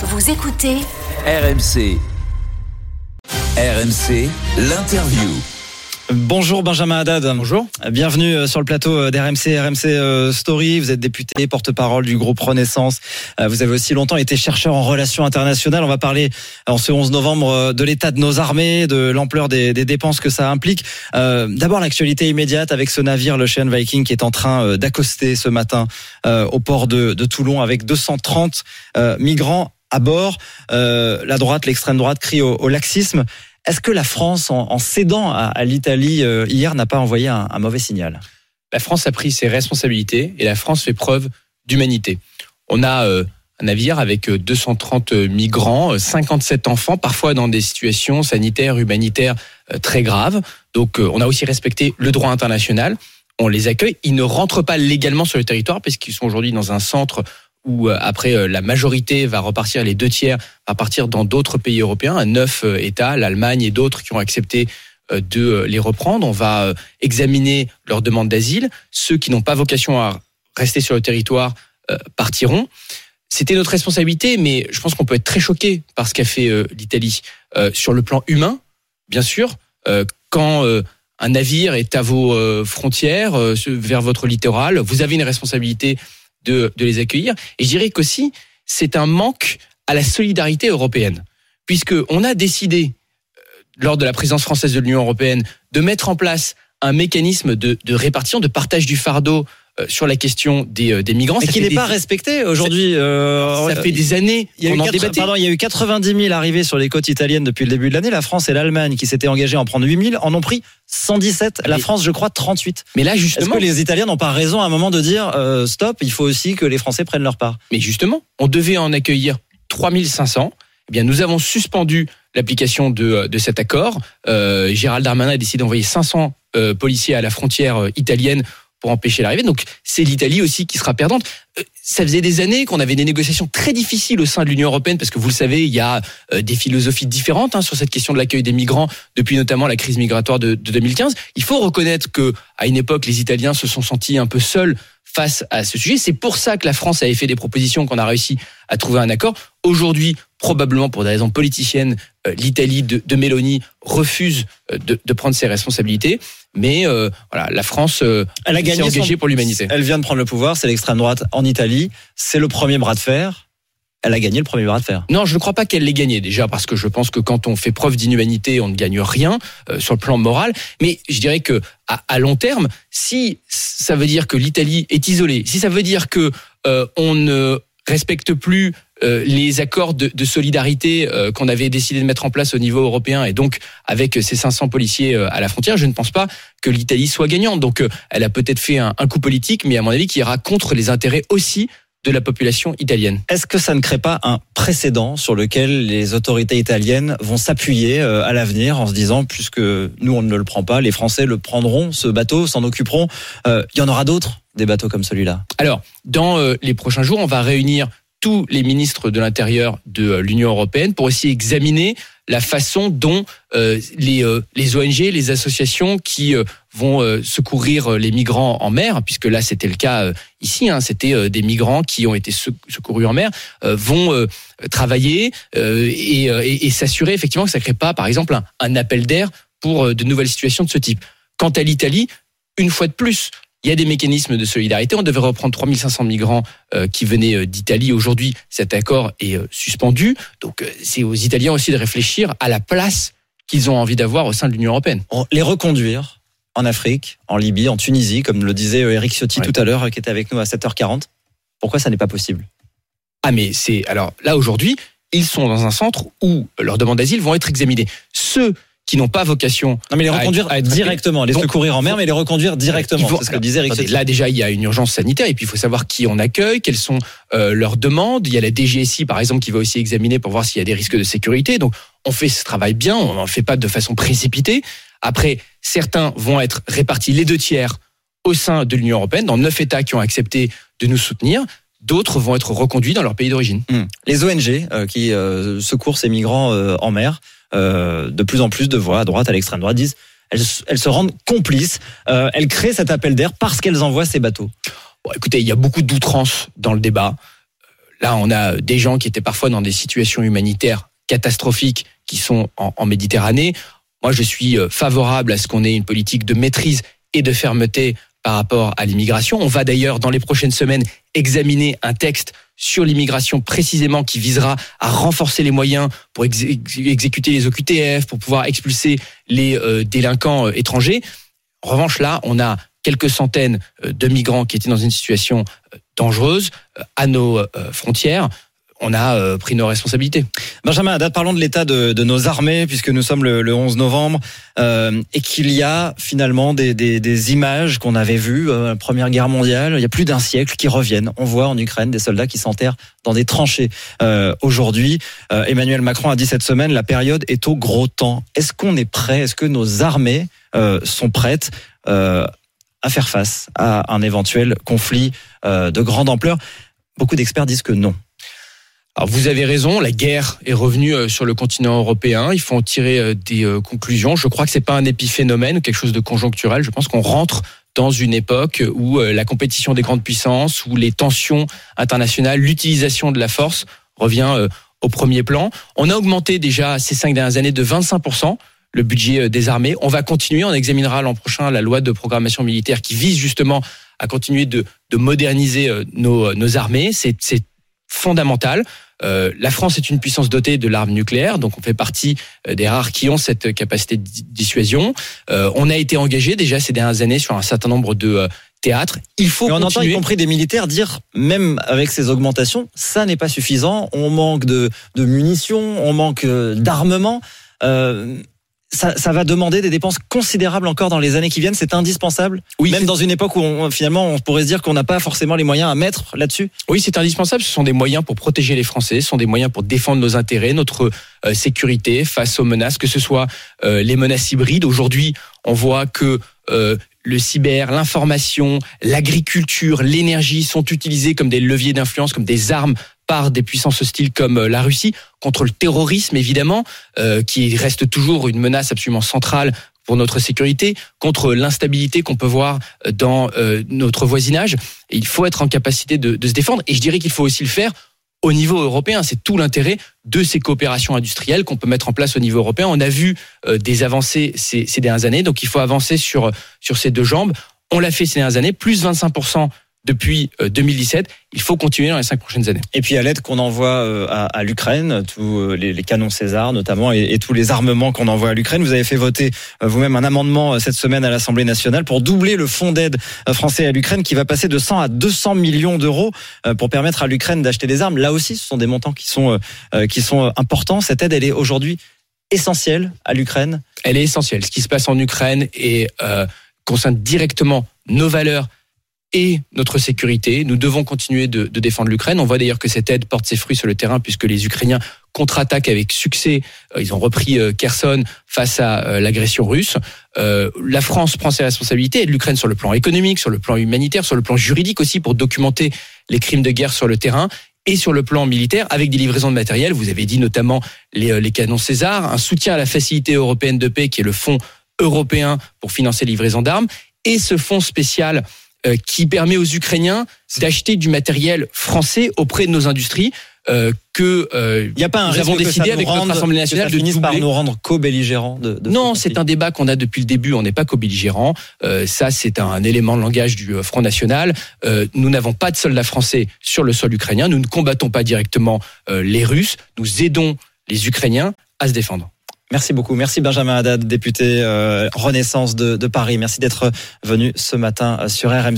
Vous écoutez RMC. RMC, l'interview. Bonjour Benjamin Haddad. Bonjour. Bienvenue euh, sur le plateau euh, d'RMC, RMC euh, Story. Vous êtes député, porte-parole du groupe Renaissance. Vous avez aussi longtemps été chercheur en relations internationales. On va parler en ce 11 novembre de l'état de nos armées, de l'ampleur des, des, dépenses que ça implique. D'abord l'actualité immédiate avec ce navire, le Chêne Viking, qui est en train d'accoster ce matin au port de, de Toulon avec 230 migrants à bord. la droite, l'extrême droite crie au, laxisme. Est-ce que la France, en, cédant à, l'Italie euh, hier, n'a pas envoyé un, mauvais signal? La France a pris ses responsabilités et la France fait preuve d'humanité. On a euh, un navire avec 230 euh, migrants, 57 enfants, parfois dans des situations sanitaires, humanitaires très graves. Donc on a aussi respecté le droit international. On les accueille. Ils ne rentrent pas légalement sur le territoire puisqu'ils sont aujourd'hui dans un centre où euh, après euh, la majorité va repartir, les deux tiers va partir dans d'autres pays européens, neuf euh, États, l'Allemagne et d'autres qui ont accepté de les reprendre. On va examiner leurs demandes d'asile. Ceux qui n'ont pas vocation à rester sur le territoire partiront. C'était notre responsabilité, mais je pense qu'on peut être très choqué par ce qu'a fait l'Italie. Sur le plan humain, bien sûr, quand un navire est à vos frontières, vers votre littoral, vous avez une responsabilité de, les accueillir. Et je dirais qu'aussi, c'est un manque à la solidarité européenne, puisqu'on a décidé, euh, lors de la présidence française de l'Union européenne, de mettre en place un mécanisme de, de répartition, de partage du fardeau sur la question des, euh, des migrants. Et qui n'est pas respecté aujourd'hui. Euh, ça fait des années qu'on en débattait. Pardon, il y a eu 90 000 arrivées sur les côtes italiennes depuis le début de l'année. La France et l'Allemagne, qui s'étaient engagés à en prendre 8 000, en ont pris 117. La France, je crois, 38. Mais là, justement. Est-ce que les Italiens n'ont pas raison à un moment de dire stop, il faut aussi que les Français prennent leur part? Mais justement, on devait en accueillir 3500. Eh bien, nous avons suspendu l'application de, de cet accord. Euh, Gérald Darmanin a décidé d'envoyer 500 policiers à la frontière italienne pour empêcher l'arrivée. Donc c'est l'Italie aussi qui sera perdante. Euh, ça faisait des années qu'on avait des négociations très difficiles au sein de l'Union européenne parce que vous le savez, il y a euh, des philosophies différentes hein, sur cette question de l'accueil des migrants depuis notamment la crise migratoire de, de 2015. Il faut reconnaître que à une époque, les Italiens se sont sentis un peu seuls face à ce sujet. C'est pour ça que la France avait fait des propositions qu'on a réussi à trouver un accord. Aujourd'hui, probablement pour des raisons politiciennes, l'Italie de, de Mélanie refuse de, de prendre ses responsabilités. Mais euh, voilà, la France euh, elle a gagné engagée pour l'humanité. Elle vient de prendre le pouvoir, c'est l'extrême droite en Italie. C'est le premier bras de fer. Elle a gagné le premier bras de fer. Non, je ne crois pas qu'elle l'ait gagné déjà parce que je pense que quand on fait preuve d'inhumanité, on ne gagne rien euh, sur le plan moral. Mais je dirais que à, à, long terme, si ça veut dire que l'Italie est isolée, si ça veut dire que euh, on ne respecte plus euh, les accords de, de solidarité euh, qu'on avait décidé de mettre en place au niveau européen et donc avec ces 500 policiers euh, à la frontière, je ne pense pas que l'Italie soit gagnante. Donc elle a peut-être fait un, un, coup politique, mais à mon avis qui ira contre les intérêts aussi de la population italienne. Est-ce que ça ne crée pas un précédent sur lequel les autorités italiennes vont s'appuyer à l'avenir en se disant, puisque nous on ne le prend pas, les Français le prendront, ce bateau, s'en occuperont, il y en aura d'autres des bateaux comme celui-là? Alors, dans les prochains jours, on va réunir tous les ministres de l'Intérieur de euh, l'Union européenne pour aussi examiner la façon dont euh, les, euh, les ONG, les associations qui vont secourir les migrants en mer, puisque là c'était le cas ici, hein, c'était des migrants qui ont été secourus en mer, vont travailler et, et, s'assurer effectivement que ça ne crée pas, par exemple, un appel d'air pour de nouvelles situations de ce type. Quant à l'Italie, une fois de plus, il y a des mécanismes de solidarité. On devait reprendre 3500 migrants euh, qui venaient euh, d'Italie. Aujourd'hui, cet accord est euh, suspendu. Donc, c'est aux Italiens aussi de réfléchir à la place qu'ils ont envie d'avoir au sein de l'Union européenne. Les reconduire en Afrique, en Libye, en Tunisie, comme le disait Eric Ciotti tout à l'heure, qui était avec nous à 7h40. Pourquoi ça n'est pas possible? Ah, mais c'est alors là aujourd'hui, ils sont dans un centre où leurs demandes d'asile vont être examinées. Ceux qui n'ont pas vocation. Non, mais les reconduire directement, les secourir en mer, mais les reconduire directement. C'est ce que disait Eric Là, déjà, il y a une urgence sanitaire, et puis il faut savoir qui on accueille, quelles sont euh, leurs demandes. Il y a la DGSI, par exemple, qui va aussi examiner pour voir s'il y a des risques de sécurité. Donc, on fait ce travail bien, on n'en fait pas de façon précipitée. Après, certains vont être répartis les deux tiers au sein de l'Union européenne, dans neuf États qui ont accepté de nous soutenir d'autres vont être reconduits dans leur pays d'origine. Hmm. Les ONG euh, qui euh, secourent ces migrants en mer, euh, de plus en plus de voix à droite, à l'extrême droite disent elles, se rendent complices, euh, elles créent cet appel d'air parce qu'elles envoient ces bateaux. Bon, écoutez, il y a beaucoup d'outrance dans le débat. là, on a des gens qui étaient parfois dans des situations humanitaires catastrophiques qui sont en Méditerranée. Moi, je suis favorable à ce qu'on ait une politique de maîtrise et de fermeté par rapport à l'immigration. On va d'ailleurs dans les prochaines semaines examiner un texte sur l'immigration précisément qui visera à renforcer les moyens pour exécuter les OQTF, pour pouvoir expulser les euh, délinquants euh, étrangers. En revanche, là, on a quelques centaines euh, de migrants qui étaient dans une situation dangereuse à nos frontières on a euh, pris nos responsabilités. Benjamin Haddad, parlons de l'état de, nos armées, puisque nous sommes le, 11 novembre, euh, et qu'il y a finalement des, images qu'on avait vues, euh, Première Guerre mondiale, il y a plus d'un siècle, qui reviennent. On voit en Ukraine des soldats qui s'enterrent dans des tranchées. Aujourd'hui, Emmanuel Macron a dit cette semaine, la période est au gros temps. Est-ce qu'on est prêt? Est-ce que nos armées sont prêtes à faire face à un éventuel conflit de grande ampleur? Beaucoup d'experts disent que non. Alors vous avez raison, la guerre est revenue euh, sur le continent européen. Il faut en tirer euh, des euh, conclusions. Je crois que c'est pas un épiphénomène ou quelque chose de conjoncturel. Je pense qu'on rentre dans une époque où la compétition des grandes puissances, où les tensions internationales, l'utilisation de la force revient au premier plan. On a augmenté déjà ces cinq dernières années de 25% le budget des armées. On va continuer. On examinera l'an prochain la loi de programmation militaire qui vise justement à continuer de, de moderniser nos armées. C'est fondamental. Euh, la France est une puissance dotée de l'arme nucléaire, donc on fait partie euh, des rares qui ont cette capacité de dissuasion. Euh, on a été engagé déjà ces dernières années sur un certain nombre de théâtres. Il faut. on entend y compris des militaires dire, même avec ces augmentations, ça n'est pas suffisant. On manque de, de munitions, on manque d'armement ça, ça, va demander des dépenses considérables encore dans les années qui viennent. C'est indispensable. Oui, Même dans une époque où on, finalement on pourrait se dire qu'on n'a pas forcément les moyens à mettre là-dessus. Oui, c'est indispensable. Ce sont des moyens pour protéger les Français. Ce sont des moyens pour défendre nos intérêts, notre euh, sécurité face aux menaces, que ce soit euh, les menaces hybrides. Aujourd'hui, on voit que euh, le cyber, l'information, l'agriculture, l'énergie sont utilisés comme des leviers d'influence, comme des armes par des puissances hostiles comme euh, la Russie, contre le terrorisme évidemment, euh, qui reste toujours une menace absolument centrale pour notre sécurité, contre l'instabilité qu'on peut voir euh, dans notre voisinage. Il faut être en capacité de, se défendre. Et je dirais qu'il faut aussi le faire au niveau européen. C'est tout l'intérêt de ces coopérations industrielles qu'on peut mettre en place au niveau européen. On a vu des avancées ces, ces dernières années, donc il faut avancer sur, sur ces deux jambes. On l'a fait ces dernières années, plus 25% depuis 2017. Euh, Il faut continuer dans les cinq prochaines années. Et puis à l'aide qu'on envoie euh, à, l'Ukraine, tous euh, les, canons César notamment, et, tous les armements qu'on envoie à l'Ukraine, vous avez fait voter vous-même un amendement cette semaine à l'Assemblée nationale pour doubler le fonds d'aide français à l'Ukraine qui va passer de 100 à 200 millions d'euros pour permettre à l'Ukraine d'acheter des armes. Là aussi, ce sont des montants qui sont, qui sont importants. Cette aide, elle est aujourd'hui essentielle à l'Ukraine. Elle est essentielle. Ce qui se passe en Ukraine et concerne directement nos valeurs et notre sécurité. Nous devons continuer de, de défendre l'Ukraine. On voit d'ailleurs que cette aide porte ses fruits sur le terrain puisque les Ukrainiens contre-attaquent avec succès. Euh, ils ont repris euh, Kherson face à euh, l'agression russe. La France prend ses responsabilités, aide l'Ukraine sur le plan économique, sur le plan humanitaire, sur le plan juridique aussi pour documenter les crimes de guerre sur le terrain et sur le plan militaire avec des livraisons de matériel. Vous avez dit notamment les, les canons César, un soutien à la facilité européenne de paix qui est le fonds européen pour financer les livraisons d'armes et ce fonds spécial euh, qui permet aux Ukrainiens d'acheter du matériel français auprès de nos industries. Euh, que euh, y a pas un nous avons décidé avec notre Assemblée nationale de doubler. par nous rendre co-belligérants. De, de non, c'est un débat qu'on a depuis le début. On n'est pas co-belligérants. Euh, ça, c'est un élément de langage du euh, Front National. Euh, nous n'avons pas de soldats français sur le sol ukrainien. Nous ne combattons pas directement les Russes. Nous aidons les Ukrainiens à se défendre. Merci beaucoup. Merci Benjamin Haddad, député euh, Renaissance de, de Paris. Merci d'être venu ce matin sur RMC.